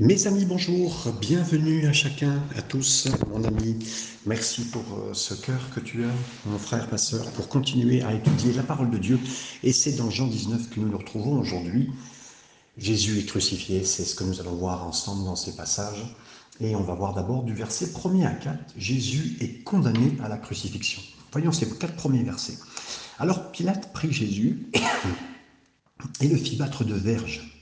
Mes amis, bonjour, bienvenue à chacun, à tous, mon ami. Merci pour euh, ce cœur que tu as, mon frère, ma soeur, pour continuer à étudier la parole de Dieu. Et c'est dans Jean 19 que nous nous retrouvons aujourd'hui. Jésus est crucifié, c'est ce que nous allons voir ensemble dans ces passages. Et on va voir d'abord du verset 1er à 4, Jésus est condamné à la crucifixion. Voyons ces quatre premiers versets. Alors Pilate prit Jésus et le fit battre de verges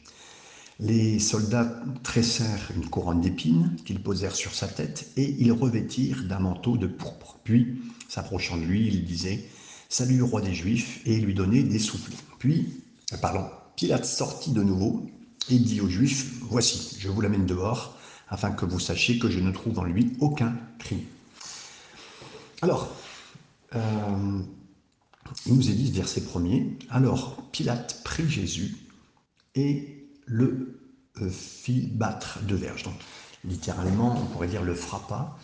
les soldats tressèrent une couronne d'épines qu'ils posèrent sur sa tête et ils revêtirent d'un manteau de pourpre. Puis, s'approchant de lui, il disait Salut, roi des Juifs, et lui donnait des souffles. Puis, pardon, Pilate sortit de nouveau et dit aux Juifs Voici, je vous l'amène dehors, afin que vous sachiez que je ne trouve en lui aucun crime. Alors, euh, il nous est dit, verset premier Alors, Pilate prit Jésus et le euh, fit battre de verge. Donc, littéralement, on pourrait dire le frappa.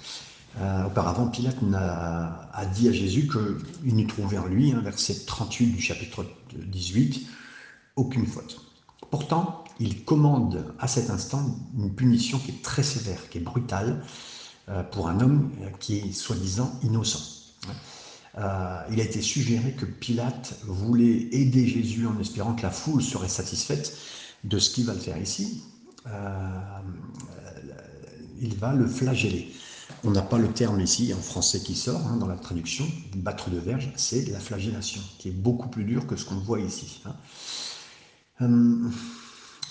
Euh, auparavant, Pilate a, dit à Jésus qu'il n'y trouvait en lui, hein, verset 38 du chapitre 18, aucune faute. Pourtant, il commande à cet instant une punition qui est très sévère, qui est brutale, euh, pour un homme qui est soi-disant innocent. il a été suggéré que Pilate voulait aider Jésus en espérant que la foule serait satisfaite de ce qu'il va le faire ici, euh, il va le flageller. On n'a pas le terme ici en français qui sort hein, dans la traduction, battre de verge, c'est la flagellation, qui est beaucoup plus dur que ce qu'on voit ici. Hein. Euh,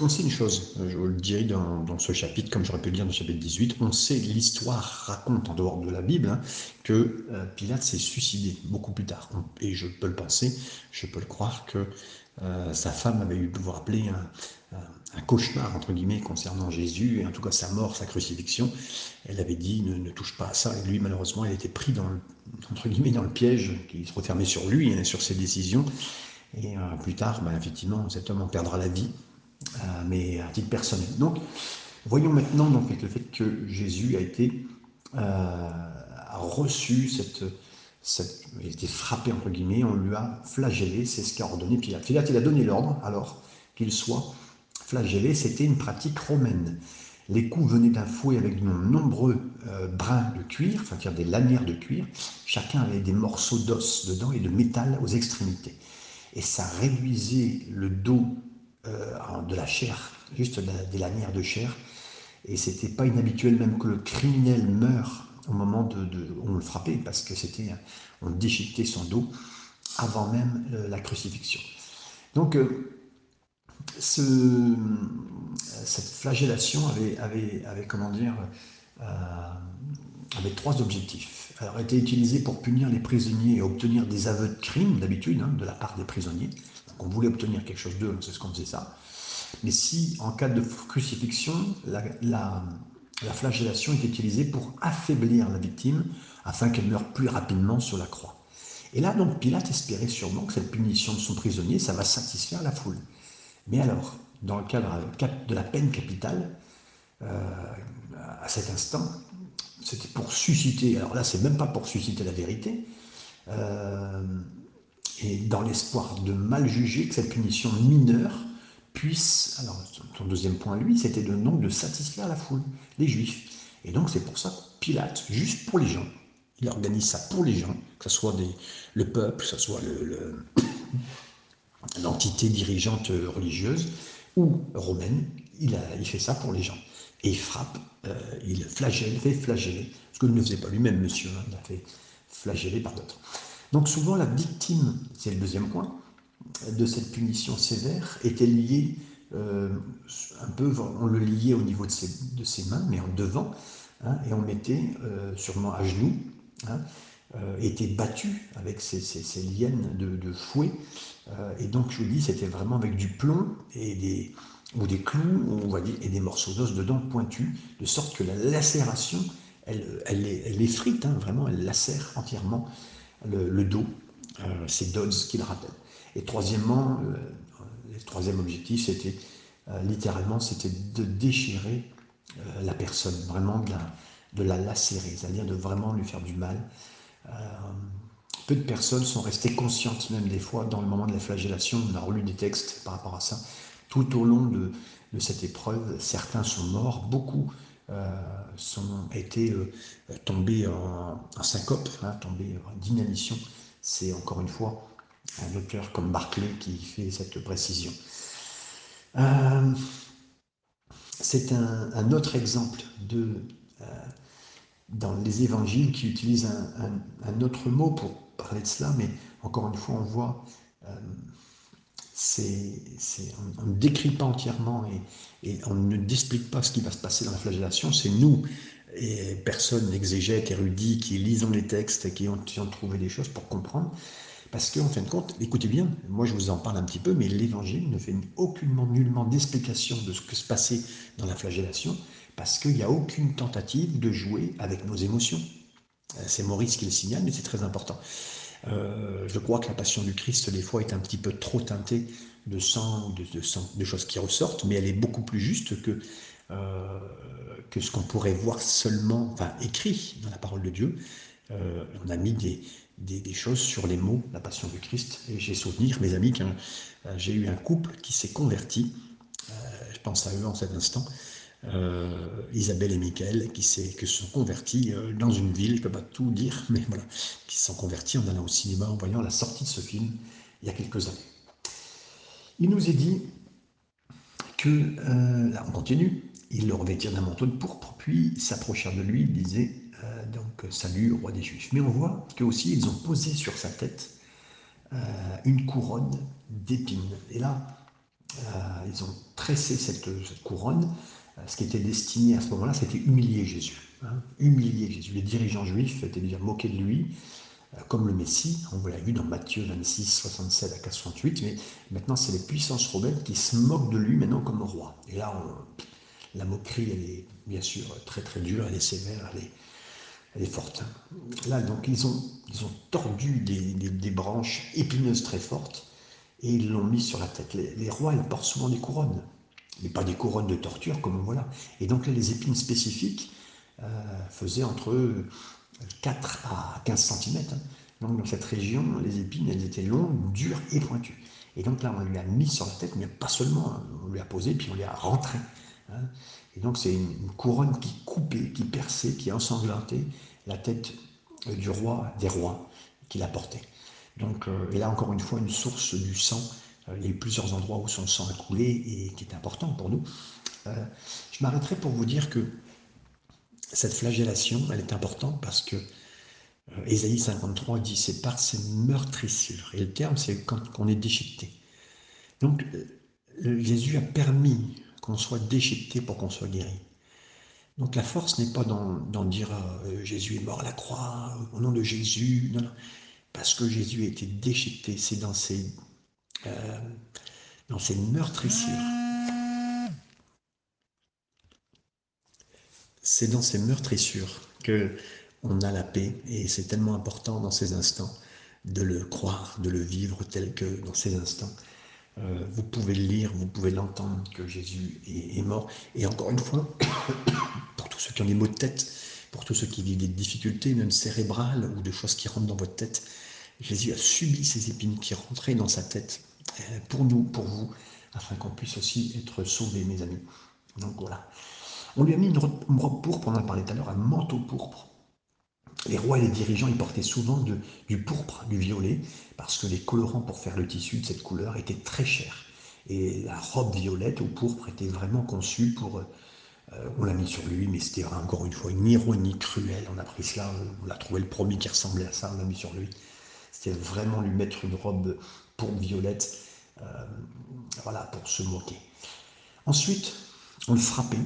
on sait une chose, je vous le dirai dans, ce chapitre, comme j'aurais pu le dire dans le chapitre 18, on sait, l'histoire raconte en dehors de la Bible, hein, que euh, Pilate s'est suicidé beaucoup plus tard. Et je peux le penser, je peux le croire que sa femme avait eu, vous rappeler, un, un cauchemar, entre guillemets, concernant Jésus, et en tout cas sa mort, sa crucifixion. Elle avait dit ne, touche pas à ça. Et lui, malheureusement, il était pris dans le, entre guillemets, dans le piège qui se refermait sur lui, hein, sur ses décisions. Et euh, plus tard, ben, effectivement, cet homme en perdra la vie, euh, mais à titre personnel. Donc, voyons maintenant donc, le fait que Jésus a été euh, a reçu cette, cette, il a été frappé entre guillemets, on lui a flagellé, c'est ce qu'a ordonné Pilate. Pilate, il a donné l'ordre alors qu'il soit flagellé, c'était une pratique romaine. Les coups venaient d'un fouet avec de nombreux euh, brins de cuir, enfin des lanières de cuir. Chacun avait des morceaux d'os dedans et de métal aux extrémités. Et ça réduisait le dos euh, de la chair, juste des lanières de chair. Et c'était pas inhabituel même que le criminel meure au moment de, on le frappait, parce que c'était, on déchiquetait son dos avant même euh, la crucifixion. Donc ce, cette flagellation avait, avait, avait comment dire, euh, avait trois objectifs. Elle était utilisée pour punir les prisonniers et obtenir des aveux de crime, d'habitude, hein, de la part des prisonniers. Donc on voulait obtenir quelque chose d'eux, c'est ce qu'on faisait ça. Mais si, en cas de crucifixion, la flagellation est utilisée pour affaiblir la victime afin qu'elle meure plus rapidement sur la croix. Et là, donc, Pilate espérait sûrement que cette punition de son prisonnier, ça va satisfaire la foule. Mais alors, dans le cadre de la peine capitale, euh, à cet instant, c'était pour susciter, alors là, c'est même pas pour susciter la vérité, euh, et dans l'espoir de mal juger que cette punition mineure puisse, alors son deuxième point, lui, c'était de non de satisfaire la foule, les juifs. Et donc c'est pour ça que Pilate, juste pour les gens, il organise ça pour les gens, que ce soit des, le peuple, que ce soit le l'entité dirigeante religieuse ou romaine, il, fait ça pour les gens. Et il frappe, euh, il flagelle, fait flageller, ce que ne faisait pas lui-même, monsieur, hein, il a fait flageller par d'autres. Donc souvent la victime, c'est le deuxième point, de cette punition sévère était liée euh, un peu, on le liait au niveau de ses, mains, mais en devant, hein, et on mettait euh, sûrement à genoux, hein, euh, était battu avec ces, ces, lianes de, fouet. Et donc, je vous dis, c'était vraiment avec du plomb et des, ou des clous, on va dire, et des morceaux d'os dedans pointus, de sorte que la lacération, elle, elle, elle effrite, hein, vraiment, elle lacère entièrement le, dos. Euh, c'est Dodds qui le rappelle. Et troisièmement, le troisième objectif, c'était littéralement, c'était de déchirer la personne, vraiment de la, lacérer, c'est-à-dire de vraiment lui faire du mal. Euh, peu de personnes sont restées conscientes, même des fois, dans le moment de la flagellation. On a relu des textes par rapport à ça, tout au long de, cette épreuve. Certains sont morts, beaucoup euh, sont été euh, tombés en, syncope, hein, tombés d'inanition. C'est encore une fois un auteur comme Barclay qui fait cette précision. Euh, c'est un, autre exemple de, dans les évangiles qui utilise un, autre mot pour parler de cela, mais encore une fois, on voit on ne décrit pas entièrement et, on ne explique pas ce qui va se passer dans la flagellation. C'est nous, et personne exégète, érudit, qui lisons les textes, qui ont, trouvé des choses pour comprendre. Parce qu'en fin de compte, écoutez bien, moi je vous en parle un petit peu, mais l'évangile ne fait aucunement, nullement d'explication de ce que se passait dans la flagellation, parce qu'il n'y a aucune tentative de jouer avec nos émotions. Euh, c'est Maurice qui le signale, mais c'est très important. Euh, je crois que la passion du Christ, des fois, est un petit peu trop teintée de sang, de, de, choses qui ressortent, mais elle est beaucoup plus juste que, euh, que ce qu'on pourrait voir seulement, écrit dans la parole de Dieu. Euh, on a mis des, des, choses sur les mots, la passion du Christ. Et j'ai souvenir, mes amis, que j'ai eu un couple qui s'est converti, je pense à eux en cet instant, euh, Isabelle et Michael, qui, se sont convertis euh, dans une ville, je ne peux pas tout dire, mais voilà, qui se sont convertis en allant au cinéma, en voyant la sortie de ce film il y a quelques années. Il nous est dit que, euh, là on continue, il le revêtirent d'un manteau de pourpre, puis s'approchèrent de lui, il disait donc salut au roi des Juifs. Mais on voit que aussi ils ont posé sur sa tête une couronne d'épines. Et là, ils ont tressé cette couronne ce qui était destiné à ce moment-là, c'était humilier Jésus. Hein, humilier Jésus. Les dirigeants juifs étaient déjà moqués de lui, euh, comme le Messie. On l'a vu dans Matthieu 26, 67 à 68. Mais maintenant, c'est les puissances romaines qui se moquent de lui maintenant comme roi. Et là, la moquerie, elle est bien sûr très très dure, elle est sévère, elle est, forte. Là, donc, ils ont, ils ont tordu des, branches épineuses très fortes et ils l'ont mis sur la tête. Les rois, ils portent souvent des couronnes mais pas des couronnes de torture comme voilà. Et donc là, les épines spécifiques euh, faisaient entre 4 à 15 cm. Hein. Donc dans cette région, les épines, elles étaient longues, dures et pointues. Et donc là, on lui a mis sur la tête, mais pas seulement, hein. on lui a posé, puis on lui a rentré. Hein. Et donc c'est une, couronne qui coupait, qui perçait, qui ensanglantait la tête euh, du roi des rois qui la portait. Donc, euh, et là encore une fois, une source du sang il y a eu plusieurs endroits où son sang a coulé et qui est important pour nous. Euh, je m'arrêterai pour vous dire que cette flagellation, elle est importante parce que euh, Ésaïe 53 dit c'est par ses meurtrissures. Et le terme, c'est quand on est déchiqueté. Donc, Jésus a permis qu'on soit déchiqueté pour qu'on soit guéri. Donc la force n'est pas dans, dire Jésus est mort à la croix, au nom de Jésus, non, non. Parce que Jésus a été déchiqueté, c'est dans ses euh, dans ces meurtrissures. C'est dans ces meurtrissures que on a la paix et c'est tellement important dans ces instants de le croire, de le vivre tel que dans ces instants. Euh, vous pouvez le lire, vous pouvez l'entendre que Jésus est, mort. Et encore une fois, pour tous ceux qui ont des maux de tête, pour tous ceux qui vivent des difficultés, même cérébrales ou de choses qui rentrent dans votre tête, Jésus a subi ces épines qui rentraient dans sa tête euh, pour nous, pour vous, afin qu'on puisse aussi être sauvés, mes amis. Donc voilà. On lui a mis une robe pourpre, on en parlait tout à l'heure, un manteau pourpre. Les rois et les dirigeants, ils portaient souvent du pourpre, du violet, parce que les colorants pour faire le tissu de cette couleur étaient très chers. Et la robe violette ou pourpre était vraiment conçue pour... Euh, on l'a mis sur lui, mais c'était encore une fois une ironie cruelle. On a pris cela, on a trouvé le premier qui ressemblait à ça, on l'a mis sur lui. C'était vraiment lui mettre une robe pour violette, euh, voilà, pour se moquer. Ensuite, on le frappait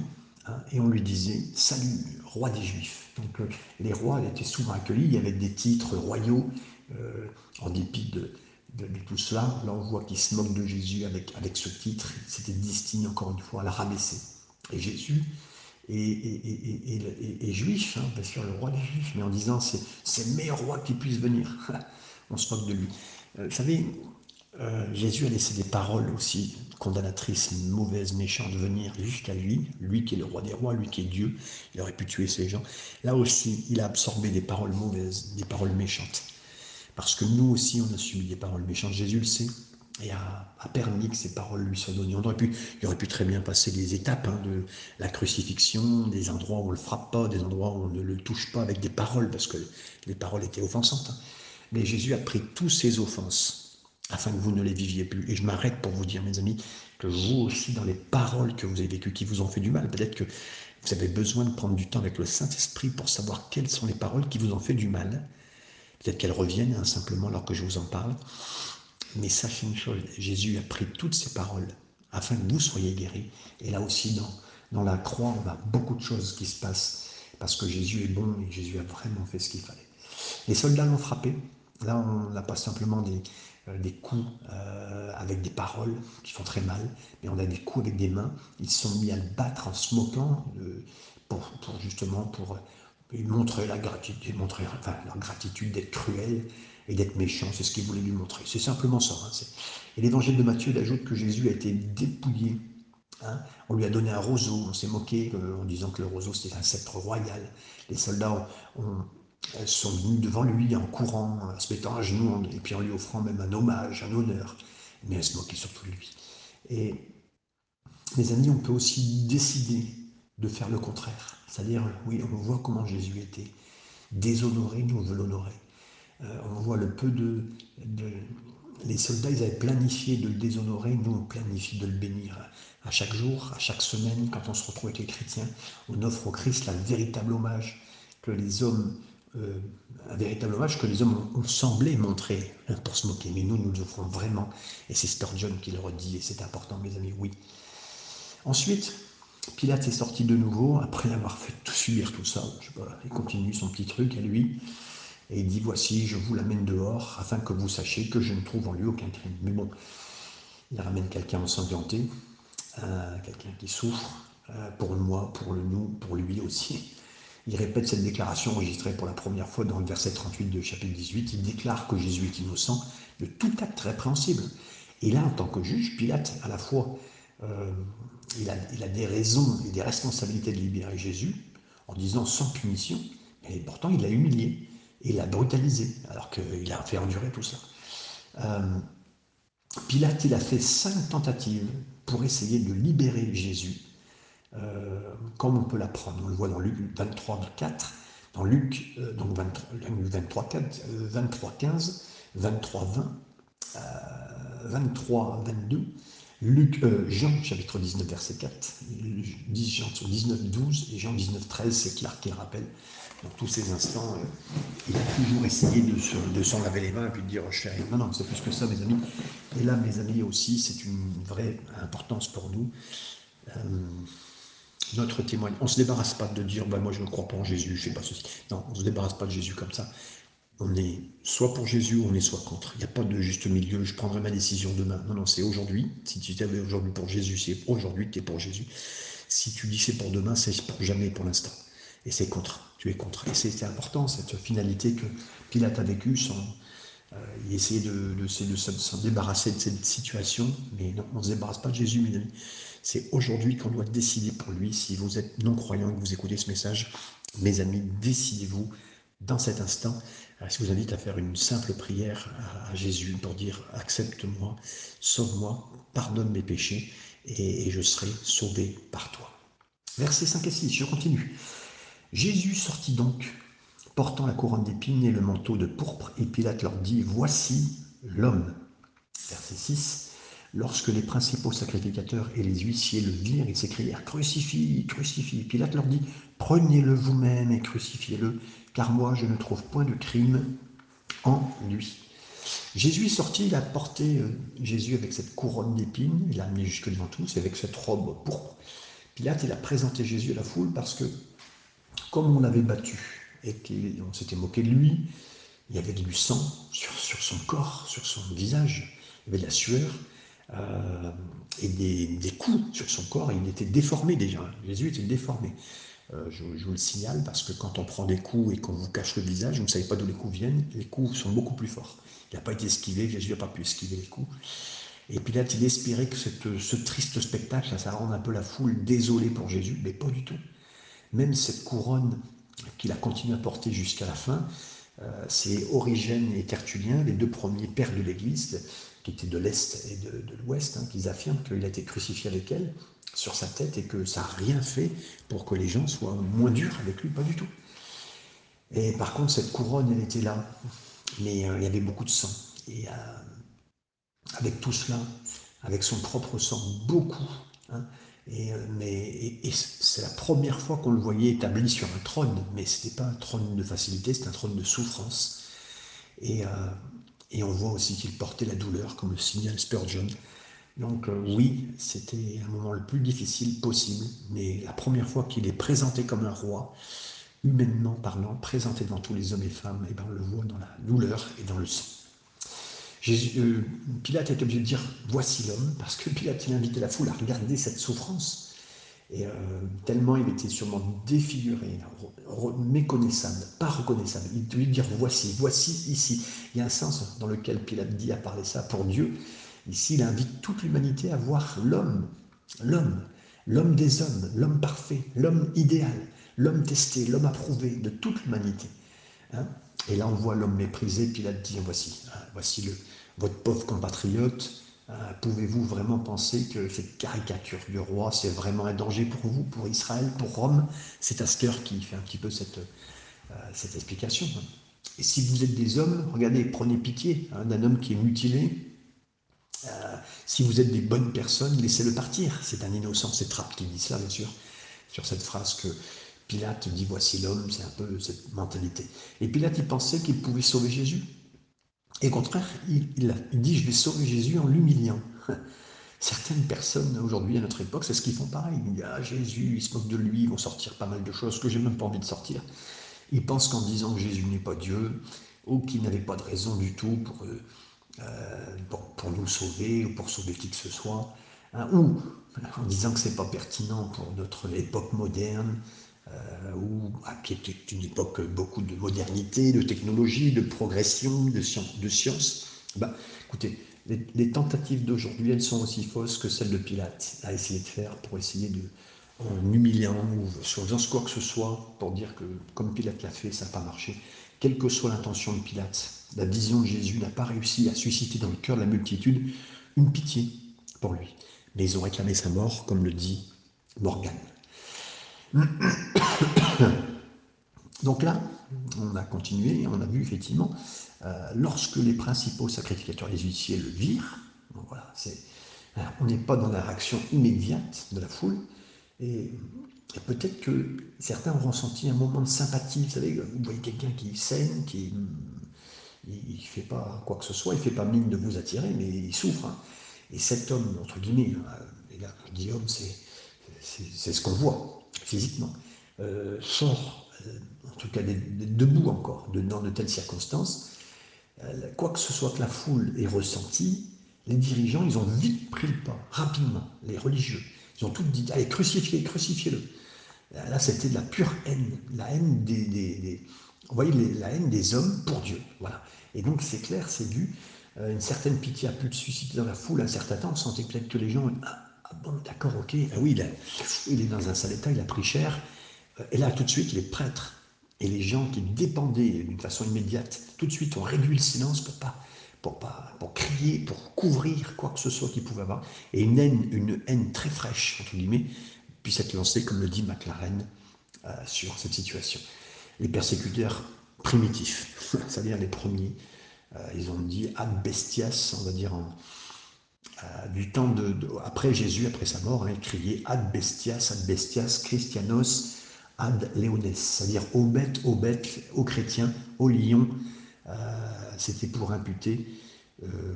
hein, et on lui disait Salut, roi des Juifs. Donc euh, les rois étaient souvent accueillis, avait des titres royaux, euh, en dépit de, tout cela. Là, on voit qu'il se moque de Jésus avec, avec ce titre. C'était destiné encore une fois à la rabaisser. Et Jésus est, juif, hein, bien sûr, le roi des Juifs, mais en disant c'est, c'est le meilleur roi qui puisse venir. on se moque de lui. vous savez, euh, Jésus a laissé des paroles aussi condamnatrices, mauvaises, méchantes venir jusqu'à lui, lui qui est le roi des rois, lui qui est Dieu, il aurait pu tuer ces gens. Là aussi, il a absorbé des paroles mauvaises, des paroles méchantes. Parce que nous aussi, on a subi des paroles méchantes. Jésus le sait. et a, permis que ces paroles lui soient données. On pu, il aurait pu très bien passer des étapes hein, de la crucifixion, des endroits où on ne le frappe pas, des endroits où on ne le touche pas avec des paroles, parce que les paroles étaient offensantes. Hein. Mais Jésus a pris tous ces offenses afin que vous ne les viviez plus. Et je m'arrête pour vous dire, mes amis, que vous aussi, dans les paroles que vous avez vécues, qui vous ont fait du mal, peut-être que vous avez besoin de prendre du temps avec le Saint-Esprit pour savoir quelles sont les paroles qui vous ont fait du mal. Peut-être qu'elles reviennent hein, simplement alors que je vous en parle. Mais sachez une chose, Jésus a pris toutes ces paroles afin que vous soyez guéris. Et là aussi, dans, dans la croix, on a beaucoup de choses qui se passent parce que Jésus est bon et Jésus a vraiment fait ce qu'il fallait. Les soldats l'ont frappé. Là, on n'a pas simplement des, des coups euh, avec des paroles qui font très mal, mais on a des coups avec des mains. Ils se sont mis à le battre en se moquant euh, pour, justement pour montrer la gratitude, montrer leur gratitude d'être cruel et d'être méchant. C'est ce qu'ils voulaient lui montrer. C'est simplement ça. Hein, et l'évangile de Matthieu ajoute que Jésus a été dépouillé. Hein. On lui a donné un roseau. On s'est moqué en disant que le roseau c'était un sceptre royal. Les soldats ont, elles sont venues devant lui en courant, en se mettant à genoux, et puis en lui offrant même un hommage, un honneur. Mais elles se moquaient surtout de lui. Et mes amis, on peut aussi décider de faire le contraire. C'est-à-dire, oui, on voit comment Jésus était déshonoré, nous on veut l'honorer. Euh, on voit le peu de, Les soldats, ils avaient planifié de le déshonorer, nous on planifie de le bénir. À chaque jour, à chaque semaine, quand on se retrouve avec les chrétiens, on offre au Christ un véritable hommage que les hommes euh, un véritable hommage que les hommes ont, semblé montrer hein, pour se moquer. Mais nous, nous le offrons vraiment. Et c'est Sturgeon qui le redit, et c'est important, mes amis, oui. Ensuite, Pilate est sorti de nouveau, après avoir fait subir tout ça. Il continue son petit truc à lui. Et il dit Voici, je vous l'amène dehors, afin que vous sachiez que je ne trouve en lui aucun crime. Mais bon, il ramène quelqu'un ensanglanté, euh, quelqu'un qui souffre, euh, pour moi, pour le nous, pour lui aussi il répète cette déclaration enregistrée pour la première fois dans le verset 38 de chapitre 18. Il déclare que Jésus est innocent de tout acte répréhensible. Et là, en tant que juge, Pilate, à la fois, euh, il, a, des raisons et des responsabilités de libérer Jésus, en disant sans punition, mais pourtant il l'a humilié et l'a brutalisé, alors qu'il a fait endurer tout ça. Euh, Pilate, il a fait cinq tentatives pour essayer de libérer Jésus euh, comme on peut l'apprendre. On le voit dans Luc 23, 4, dans Luc, euh, donc 23, 4, 23, 15, 23, 20, 23, 22, Luc, euh, Jean chapitre 19, verset 4, Jean 19, 12 et Jean 19, 13, c'est Clark qui le rappelle. Dans tous ces instants, il a toujours essayé de, s'en laver les mains et puis de dire je fais rien. Non, non, c'est plus que ça, mes amis. Et là, mes amis aussi, c'est une vraie importance pour nous notre témoignage. On ne se débarrasse pas de dire bah, moi je ne crois pas en Jésus, je ne sais pas ceci. Non, on ne se débarrasse pas de Jésus comme ça. On est soit pour Jésus on est soit contre. Il n'y a pas de juste milieu, je prendrai ma décision demain. Non, non, c'est aujourd'hui. Si tu t'avais aujourd'hui pour Jésus, c'est aujourd'hui que tu es pour Jésus. Si tu dis c'est pour demain, c'est pour jamais pour l'instant. Et c'est contre. Tu es contre. Et c'est important, cette finalité que Pilate a vécue sans. Euh, il essayait de, de s'en débarrasser de cette situation, mais non, on ne se débarrasse pas de Jésus, mes amis. C'est aujourd'hui qu'on doit décider pour lui. Si vous êtes non-croyant et que vous écoutez ce message, mes amis, décidez-vous dans cet instant. Je vous invite à faire une simple prière à Jésus pour dire accepte-moi, sauve-moi, pardonne mes péchés et, je serai sauvé par toi. Versets 5 et 6, je continue. Jésus sortit donc, portant la couronne d'épines et le manteau de pourpre, et Pilate leur dit Voici l'homme. Verset 6 Lorsque les principaux sacrificateurs et les huissiers le virent, ils s'écrièrent Crucifie, crucifie. Pilate leur dit Prenez-le vous-même et crucifiez-le, car moi je ne trouve point de crime en lui. Jésus est sorti, il a porté euh, Jésus avec cette couronne d'épines, il l'a amené jusque devant tous, avec cette robe pourpre. Pilate, il a présenté Jésus à la foule parce que, comme on l'avait battu et qu'on s'était moqué de lui, il y avait du sang sur, sur son corps, sur son visage, il y avait de la sueur, euh, et des, coups sur son corps. Il était déformé déjà. Jésus était déformé. Euh, je, vous le signale parce que quand on prend des coups et qu'on vous cache le visage, vous ne savez pas d'où les coups viennent, les coups sont beaucoup plus forts. Il n'a pas été esquivé, Jésus n'a pas pu esquiver les coups. Et puis là, il espérait que ce triste spectacle, ça, ça rende un peu la foule désolée pour Jésus, mais pas du tout. Même cette couronne qu'il a continué à porter jusqu'à la fin, euh, c'est Origène et Tertullien, les deux premiers pères de l'Église, qui étaient de l'Est et de, l'Ouest, hein, qui affirment qu'il a été crucifié avec elle sur sa tête et que ça n'a rien fait pour que les gens soient moins durs avec lui, pas du tout. Et par contre, cette couronne, elle était là, mais euh, il y avait beaucoup de sang. Et euh, avec tout cela, avec son propre sang, beaucoup. Hein, et, euh, mais, c'est la première fois qu'on le voyait établi sur un trône, mais ce n'était pas un trône de facilité, c'était un trône de souffrance. Et, et on voit aussi qu'il portait la douleur, comme le signale Spurgeon. Donc oui, c'était un moment le plus difficile possible, mais la première fois qu'il est présenté comme un roi, humainement parlant, présenté devant tous les hommes et femmes, et eh ben on le voit dans la douleur et dans le sang. Jésus, euh, Pilate est obligé de dire voici l'homme, parce que Pilate il a invité la foule à regarder cette souffrance. Et euh, tellement il était sûrement défiguré, méconnaissable, pas reconnaissable. Il devait dire voici, voici ici. Il y a un sens dans lequel Pilate dit à parler ça pour Dieu. Ici, il invite toute l'humanité à voir l'homme, l'homme, l'homme des hommes, l'homme parfait, l'homme idéal, l'homme testé, l'homme approuvé de toute l'humanité. Hein? et là, on voit l'homme méprisé, Pilate dit, voici, hein, voici le, votre pauvre compatriote, Pouvez-vous vraiment penser que cette caricature du roi, c'est vraiment un danger pour vous, pour Israël, pour Rome? C'est Asker qui fait un petit peu cette, euh, cette explication. Et si vous êtes des hommes, regardez, prenez pitié d'un homme qui est mutilé. Euh, si vous êtes des bonnes personnes, laissez-le partir. C'est un innocent, c'est Trapp qui dit cela, bien sûr, sur cette phrase que Pilate dit voici l'homme, c'est un peu cette mentalité. Et Pilate, il pensait qu'il pouvait sauver Jésus. Et au contraire, il, dit je vais sauver Jésus en l'humiliant. Certaines personnes aujourd'hui à notre époque, c'est ce qu'ils font pareil. Ils disent ah Jésus, ils se moquent de lui, ils vont sortir pas mal de choses que j'ai même pas envie de sortir. Ils pensent qu'en disant que Jésus n'est pas Dieu, ou qu'il n'avait pas de raison du tout pour, euh, pour, nous sauver, ou pour sauver qui que ce soit, hein, ou en disant que c'est pas pertinent pour notre époque moderne, euh, ah, qui était une époque beaucoup de modernité, de technologie, de progression, de science. Bah, écoutez, les, tentatives d'aujourd'hui, elles sont aussi fausses que celles de Pilate à essayer de faire pour essayer de, en humiliant ou faisant quoi que ce soit pour dire que comme Pilate l'a fait, ça n'a pas marché. Quelle que soit l'intention de Pilate, la vision de Jésus n'a pas réussi à susciter dans le cœur de la multitude une pitié pour lui. Mais ils ont réclamé sa mort, comme le dit Morgan. Donc là, on a continué, on a vu effectivement, euh, lorsque les principaux sacrificateurs, les huissiers, le virent, voilà, on n'est pas dans la réaction immédiate de la foule, et, peut-être que certains auront senti un moment de sympathie, vous savez, vous voyez quelqu'un qui saigne, qui il fait pas quoi que ce soit, il fait pas mine de vous attirer, mais il souffre. Hein. Et cet homme, entre guillemets, hein, et là c'est ce qu'on voit, physiquement, euh, sort, euh, en tout cas debout encore, dans de telles circonstances, euh, quoi que ce soit que la foule ait ressenti, les dirigeants, ils ont vite pris le pas, rapidement, les religieux. Ils ont tout dit, allez, crucifiez, crucifiez-le. Là, c'était de la pure haine, la haine des, vous voyez, la haine des hommes pour Dieu. Voilà. Et donc, c'est clair, c'est vu. une certaine pitié a pu susciter dans la foule un certain temps. On sentait peut-être que les gens, ah, bon, d'accord, ok. Ah oui, il, est dans un sale état, il a pris cher. Euh, et là, tout de suite, les prêtres et les gens qui dépendaient d'une façon immédiate, tout de suite, ont réduit le silence pour pas, pour pas, pour crier, pour couvrir quoi que ce soit qu'ils pouvaient avoir. Et une haine, une haine très fraîche, entre guillemets, puisse être lancée, comme le dit McLaren, euh, sur cette situation. Les persécuteurs primitifs, c'est-à-dire les premiers, euh, ils ont dit ad bestias, on va dire en, euh, du temps de, après Jésus, après sa mort, hein, il criait ad bestias, ad bestias, christianos, ad leones, c'est-à-dire aux bêtes, aux bêtes, aux chrétiens, aux lions. Euh, c'était pour imputer, euh,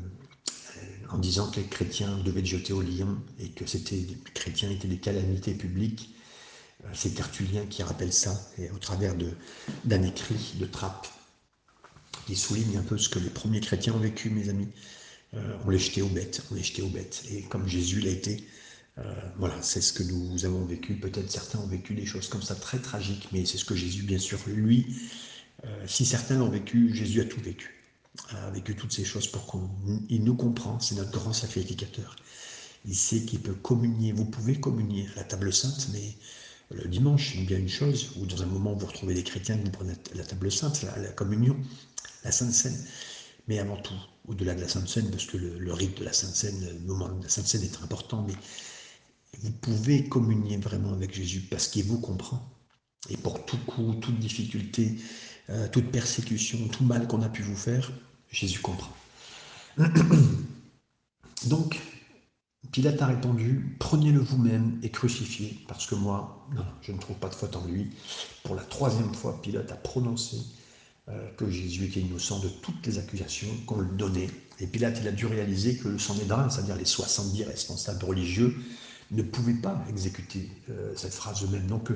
en disant que les chrétiens devaient être jetés aux lions et que c'était, les chrétiens étaient des calamités publiques. C'est Tertullien qui rappelle ça, et au travers d'un écrit de Trappe, qui souligne un peu ce que les premiers chrétiens ont vécu, mes amis. Euh, on les jetait aux bêtes, on les jetait aux bêtes. Et comme Jésus l'a été, euh, voilà, c'est ce que nous avons vécu. Peut-être certains ont vécu des choses comme ça très tragiques, mais c'est ce que Jésus, bien sûr, lui, euh, si certains l'ont vécu, Jésus a tout vécu, a vécu toutes ces choses pour qu'il nous comprend. C'est notre grand sacrificateur. Il sait qu'il peut communier. Vous pouvez communier à la table sainte, mais le dimanche, c'est bien une chose, ou dans un moment vous retrouvez des chrétiens, vous prenez la table sainte, la, la communion, la sainte scène. Mais avant tout, au-delà de la Sainte Seine, parce que le, rite de la Sainte Seine, le moment de la Sainte Seine est important, mais vous pouvez communier vraiment avec Jésus parce qu'il vous comprend. Et pour tout coup, toute difficulté, euh, toute persécution, tout mal qu'on a pu vous faire, Jésus comprend. Donc, Pilate a répondu, prenez-le vous-même et crucifiez, parce que moi, je ne trouve pas de faute en lui. Pour la troisième fois, Pilate a prononcé que Jésus était innocent de toutes les accusations qu'on lui donnait. Et Pilate, il a dû réaliser que le Sanhédrin, c'est-à-dire les 70 responsables religieux, ne pouvaient pas exécuter euh, cette phrase eux-mêmes. Donc,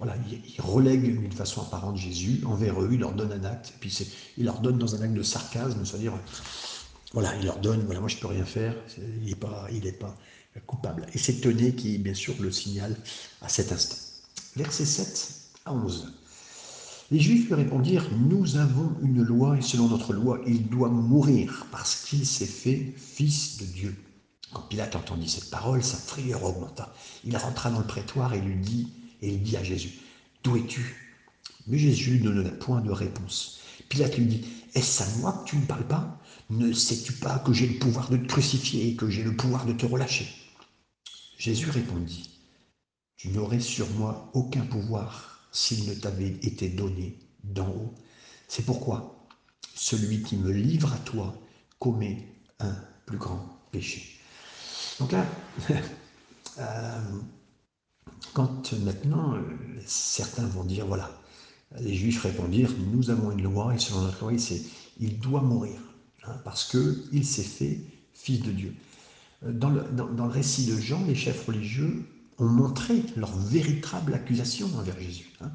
voilà, il, relègue d'une façon apparente Jésus envers eux, il leur donne un acte, et puis il leur donne dans un acte de sarcasme, c'est-à-dire, voilà, il leur donne, voilà, moi je ne peux rien faire, il n'est pas, pas coupable. Et c'est Tené qui, bien sûr, le signale à cet instant. Verset 7 à 11. Les Juifs lui répondirent, Nous avons une loi, et selon notre loi, il doit mourir, parce qu'il s'est fait fils de Dieu. Quand Pilate entendit cette parole, sa frayeur augmenta. Il rentra dans le prétoire et lui dit, et il dit à Jésus, D'où es-tu? Mais Jésus ne donna point de réponse. Pilate lui dit, Est-ce à moi que tu ne parles pas? Ne sais-tu pas que j'ai le pouvoir de te crucifier et que j'ai le pouvoir de te relâcher? Jésus répondit, Tu n'aurais sur moi aucun pouvoir s'il ne t'avait été donné d'en haut. C'est pourquoi celui qui me livre à toi commet un plus grand péché. Donc là, euh, quand maintenant, certains vont dire, voilà, les juifs répondirent, nous avons une loi, et selon notre loi, il doit mourir, hein, parce qu'il s'est fait fils de Dieu. Dans le, dans, le, récit de Jean, les chefs religieux ont montré leur véritable accusation envers Jésus. Hein.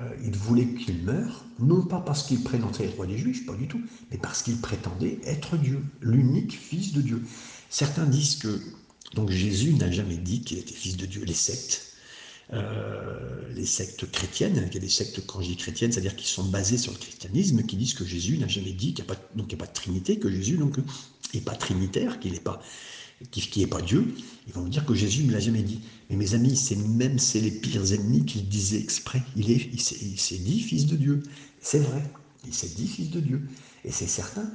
Euh, ils voulaient qu'il meure, non pas parce qu'il prétendait être roi des Juifs, pas du tout, mais parce qu'il prétendait être Dieu, l'unique fils de Dieu. Certains disent que donc Jésus n'a jamais dit qu'il était fils de Dieu. Les sectes euh, les sectes chrétiennes, il y a des sectes, quand chrétiennes, c'est-à-dire qui sont basées sur le christianisme, qui disent que Jésus n'a jamais dit qu'il n'y a, a, pas de Trinité, que Jésus n'est pas trinitaire, qu'il n'est pas, qui n'est pas Dieu. Ils vont dire que Jésus ne l'a jamais dit. Mais mes amis, c'est même c'est les pires ennemis qui le disaient exprès. Il est, il s'est dit fils de Dieu. C'est vrai, il s'est dit fils de Dieu. Et c'est certain.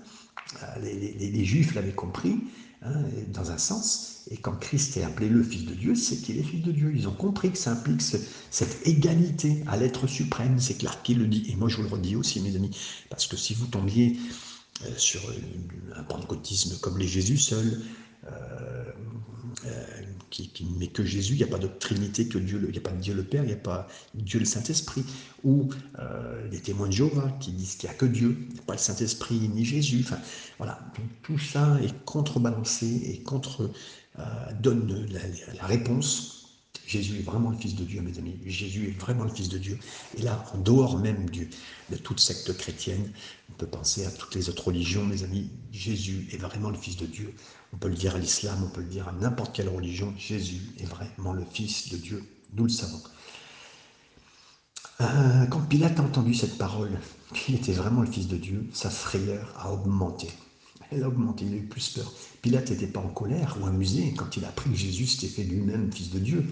Euh, les, Juifs l'avaient compris. Hein, dans un sens. Et quand Christ est appelé le Fils de Dieu, c'est qu'il est Fils de Dieu. Ils ont compris que ça implique cette égalité à l'être suprême. C'est clair qu'il le dit. Et moi, je vous le redis aussi, mes amis, parce que si vous tombiez euh, sur un pentecôtisme comme les Jésus seuls, qui, qui, mais que Jésus, il n'y a pas de Trinité, que Dieu, il n'y a pas de Dieu le Père, il n'y a pas Dieu le Saint-Esprit, ou euh, les témoins de Jéhovah qui disent qu'il n'y a que Dieu, pas le Saint-Esprit ni Jésus. Enfin, voilà, tout ça est contrebalancé et contre donne la, réponse. Jésus est vraiment le Fils de Dieu, mes amis. Jésus est vraiment le Fils de Dieu. Et là, en dehors même de toute secte chrétienne, on peut penser à toutes les autres religions, mes amis. Jésus est vraiment le Fils de Dieu. On peut le dire à l'islam, on peut le dire à n'importe quelle religion. Jésus est vraiment le Fils de Dieu. Nous le savons. Euh, quand Pilate a entendu cette parole, qu'il était vraiment le Fils de Dieu, sa frayeur a augmenté. Elle a augmenté, il a eu plus peur. Pilate n'était pas en colère ou amusé quand il a appris que Jésus s'était fait lui-même Fils de Dieu.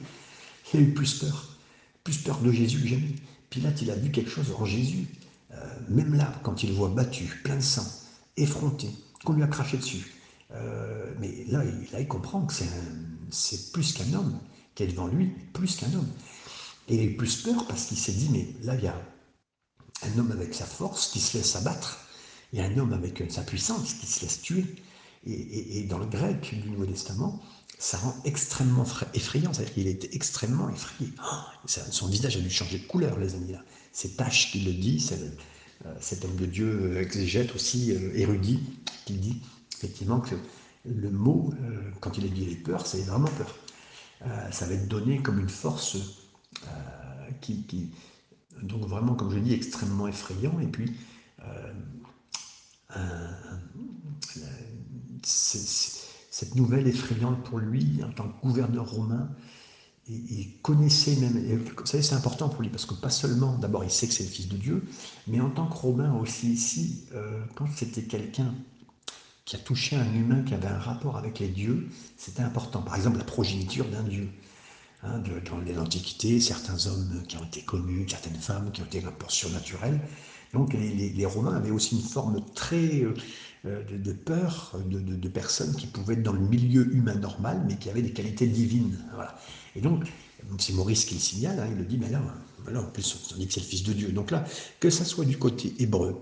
Il a eu plus peur. Plus peur de Jésus que jamais. Pilate, il a vu quelque chose en Jésus. Euh, même là, quand il le voit battu, plein de sang, effronté, qu'on lui a craché dessus, euh, mais là il, comprend que c'est plus qu'un homme qui est devant lui, plus qu'un homme. Et il a eu plus peur parce qu'il s'est dit, mais là, il y a un homme avec sa force qui se laisse abattre, a un homme avec sa puissance qui se laisse tuer. Et, dans le grec du Nouveau Testament, ça rend extrêmement effrayant, c'est-à-dire qu'il était extrêmement effrayé. Oh, son visage a dû changer de couleur, les amis. Là. C'est Tache qui le dit, euh, cet homme de Dieu euh, exégète aussi, érudit, qui dit effectivement que le mot, euh, quand il est dit les peurs, c'est vraiment peur. Euh, ça va être donné comme une force euh, qui, donc vraiment, comme je dis, extrêmement effrayant. Et puis, cette nouvelle effrayante pour lui, en tant que gouverneur romain, il connaissait même, vous savez, c'est important pour lui, parce que pas seulement, d'abord, il sait que c'est le Fils de Dieu, mais en tant que Romain aussi ici, quand c'était quelqu'un qui a touché un humain qui avait un rapport avec les dieux, c'était important. Par exemple, la progéniture d'un dieu. Hein, dans l'Antiquité, certains hommes qui ont été connus, certaines femmes qui ont été un peu surnaturelles. Donc les, Romains avaient aussi une forme très, euh, de, peur de, personnes qui pouvaient être dans le milieu humain normal, mais qui avaient des qualités divines. Voilà. Et donc, c'est Maurice qui le signale, hein, il le dit, mais là, en plus, on dit que c'est le Fils de Dieu. Donc là, que ça soit du côté hébreu,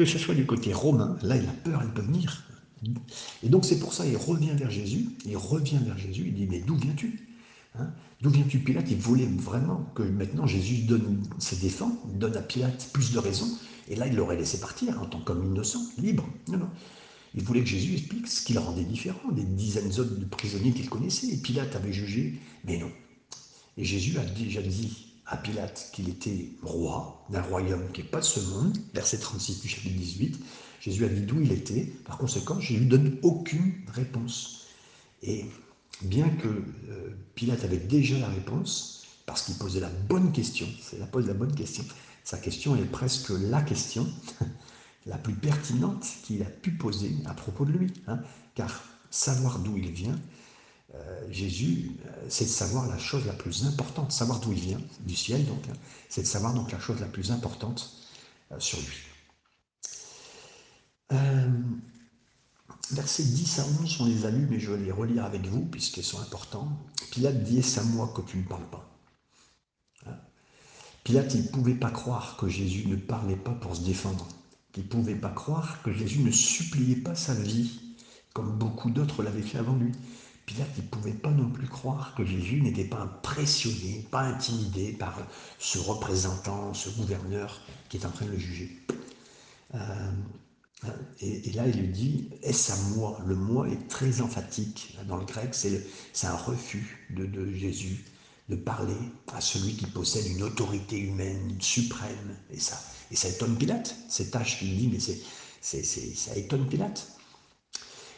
que ce soit du côté romain, là, il a peur, elle peut venir. Et donc, c'est pour ça, il revient vers Jésus, il revient vers Jésus, il dit, mais d'où viens-tu hein? D'où viens-tu, Pilate? Il voulait vraiment que maintenant Jésus donne ses défenses, donne à Pilate plus de raisons, et là, il l'aurait laissé partir en tant qu'homme innocent, libre. Non, non. Il voulait que Jésus explique ce qui le rendait différent des dizaines d'autres de prisonniers qu'il connaissait. Et Pilate avait jugé, mais non. Et Jésus a déjà dit à Pilate qu'il était roi d'un royaume qui n'est pas de ce monde, verset 36 du chapitre 18. Jésus a dit d'où il était. Par conséquent, je ne lui donne aucune réponse. Et bien que euh, Pilate avait déjà la réponse, parce qu'il posait la bonne question, c'est la pose la bonne question, sa question est presque la question la plus pertinente qu'il a pu poser à propos de lui. Hein. car savoir d'où il vient, Jésus, euh, c'est de savoir la chose la plus importante, savoir d'où il vient, du ciel donc, hein. c'est de savoir donc la chose la plus importante euh, sur lui. versets 10 à 11, on les a lus, mais je vais les relire avec vous, puisqu'ils sont importants. Pilate dit Est-ce à moi que tu ne parles pas? Hein? Pilate, il ne pouvait pas croire que Jésus ne parlait pas pour se défendre. Il ne pouvait pas croire que Jésus ne suppliait pas sa vie, comme beaucoup d'autres l'avaient fait avant lui. Pilate, il ne pouvait pas non plus croire que Jésus n'était pas impressionné, pas intimidé par ce représentant, ce gouverneur qui est en train de le juger. Euh, et, là, il lui dit, est-ce à moi? Le moi est très emphatique. Dans le grec, c'est un refus de, Jésus de parler à celui qui possède une autorité humaine suprême. Et ça, ça étonne Pilate. C'est tâche qu'il dit, mais ça étonne Pilate.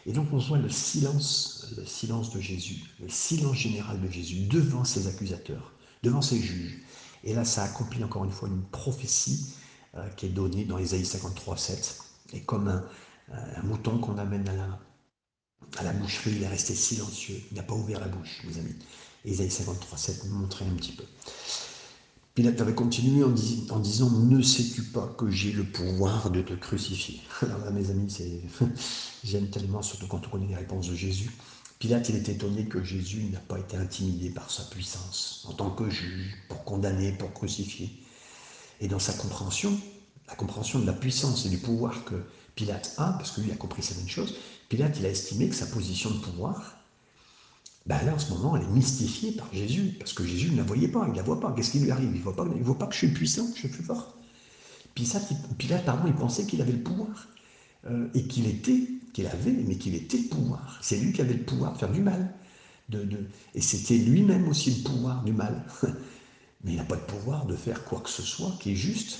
Et donc on voit le silence, le silence de Jésus, le silence général de Jésus devant ses accusateurs, devant ses juges. Et là, ça accomplit encore une fois une prophétie euh, qui est donnée dans Ésaïe 53, 7. Et comme un, mouton qu'on amène à la, boucherie, il est resté silencieux, il n'a pas ouvert la bouche, mes amis. Ésaïe 53, 7 nous un petit peu. Pilate avait continué en, disant Ne sais-tu pas que j'ai le pouvoir de te crucifier? Alors là, mes amis, j'aime tellement, surtout quand on connaît les réponses de Jésus. Pilate, il est étonné que Jésus n'a pas été intimidé par sa puissance en tant que juge, pour condamner, pour crucifier. Et dans sa compréhension, la compréhension de la puissance et du pouvoir que Pilate a, parce que lui a compris cette même chose, Pilate, il a estimé que sa position de pouvoir, ben là, en ce moment, elle est mystifiée par Jésus, parce que Jésus ne la voyait pas, il ne la voit pas. Qu'est-ce qui lui arrive? Il ne voit, pas, voit pas que je suis puissant, je suis fort. Ça, Pilate, pardon, il pensait qu'il avait le pouvoir, euh, et qu'il était, qu'il avait, mais qu'il était le pouvoir. C'est lui qui avait le pouvoir de faire du mal. De, et c'était lui-même aussi le pouvoir du mal. mais il n'a pas de pouvoir de faire quoi que ce soit qui est juste,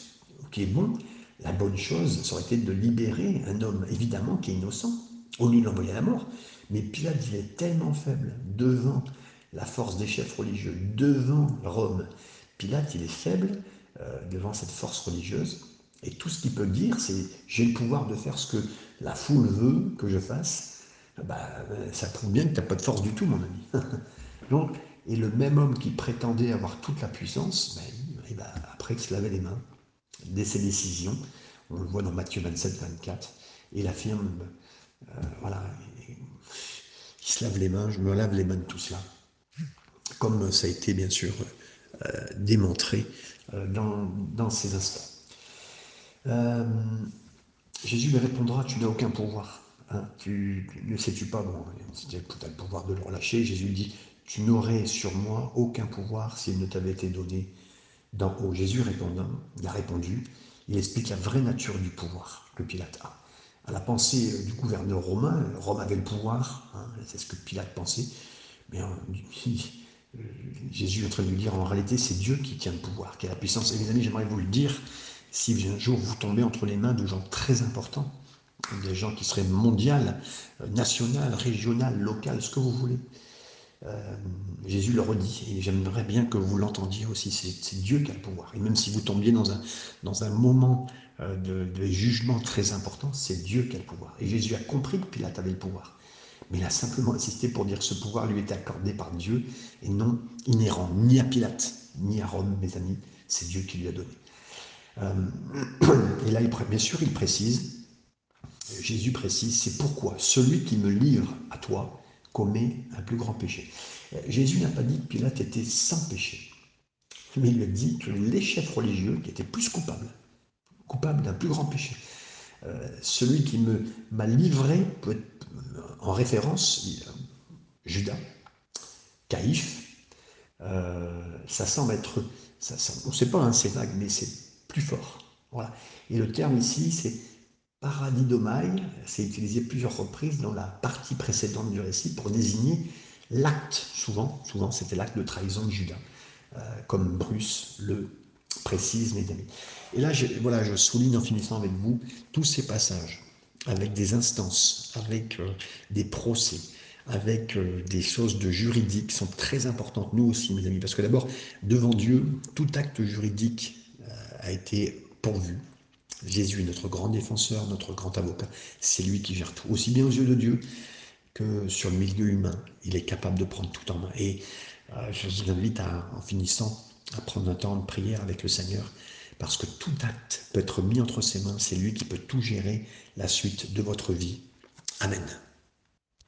qui est bon. La bonne chose, ça aurait été de libérer un homme, évidemment, qui est innocent, au lieu de l'envoyer à la mort. Mais Pilate, il est tellement faible devant la force des chefs religieux, devant Rome. Pilate, il est faible euh, devant cette force religieuse. Et tout ce qu'il peut dire, c'est j'ai le pouvoir de faire ce que la foule veut que je fasse. Bah, ça prouve bien que tu n'as pas de force du tout, mon ami. Donc, et le même homme qui prétendait avoir toute la puissance, bah, après il se lavait les mains, dès ses décisions, on le voit dans Matthieu 27, 24, il affirme, euh, voilà, il se lave les mains, je me lave les mains de tout cela. Comme ça a été bien sûr euh, démontré euh, dans, ces instants. Euh, Jésus lui répondra, tu n'as aucun pouvoir. Hein. tu, ne sais-tu pas, bon, tu as le pouvoir de le relâcher. Jésus dit, tu n'aurais sur moi aucun pouvoir s'il ne t'avait été donné d'en haut. Jésus répondant, il a répondu, il explique la vraie nature du pouvoir que Pilate a à la pensée euh, du gouverneur romain. Rome avait le pouvoir, hein, c'est ce que Pilate pensait. Mais euh, Jésus est en train de lui dire en réalité, c'est Dieu qui tient le pouvoir, qui a la puissance. Et mes amis, j'aimerais vous le dire si un jour vous tombez entre les mains de gens très importants, des gens qui seraient mondial, euh, national, régional, local, ce que vous voulez. Jésus le redit, et j'aimerais bien que vous l'entendiez aussi, c'est Dieu qui a le pouvoir. Et même si vous tombiez dans un, dans un moment euh, de, jugements très importants, c'est Dieu qui a le pouvoir. Et Jésus a compris que Pilate avait le pouvoir. Mais il a simplement insisté pour dire que ce pouvoir lui était accordé par Dieu et non inhérent ni à Pilate, ni à Rome, mes amis. C'est Dieu qui lui a donné. Euh, et là, bien sûr, il précise Jésus précise, c'est pourquoi celui qui me livre à toi commet un plus grand péché. Jésus n'a pas dit que Pilate était sans péché, mais il a dit que les chefs religieux qui étaient plus coupables, coupables d'un plus grand péché. Euh, celui qui m'a livré peut être en référence Judas, Caïphe, euh, ça semble être, ça, on ne sait pas, hein, c'est vague, mais c'est plus fort. Voilà. Et le terme ici, c'est paradidomai, c'est utilisé plusieurs reprises dans la partie précédente du récit pour désigner l'acte, souvent, souvent c'était l'acte de trahison de Judas, euh, comme Bruce le précise, mes amis. Et là, je, voilà, je souligne en finissant avec vous tous ces passages, avec des instances, avec euh, des procès, avec euh, des choses de juridique qui sont très importantes, nous aussi, mes amis, parce que d'abord, devant Dieu, tout acte juridique a été pourvu, Jésus est notre grand défenseur, notre grand avocat. C'est lui qui gère tout, aussi bien aux yeux de Dieu que sur le milieu humain. Il est capable de prendre tout en main. Et euh, je vous invite en finissant à prendre un temps de prière avec le Seigneur, parce que tout acte peut être mis entre ses mains. C'est lui qui peut tout gérer la suite de votre vie. Amen.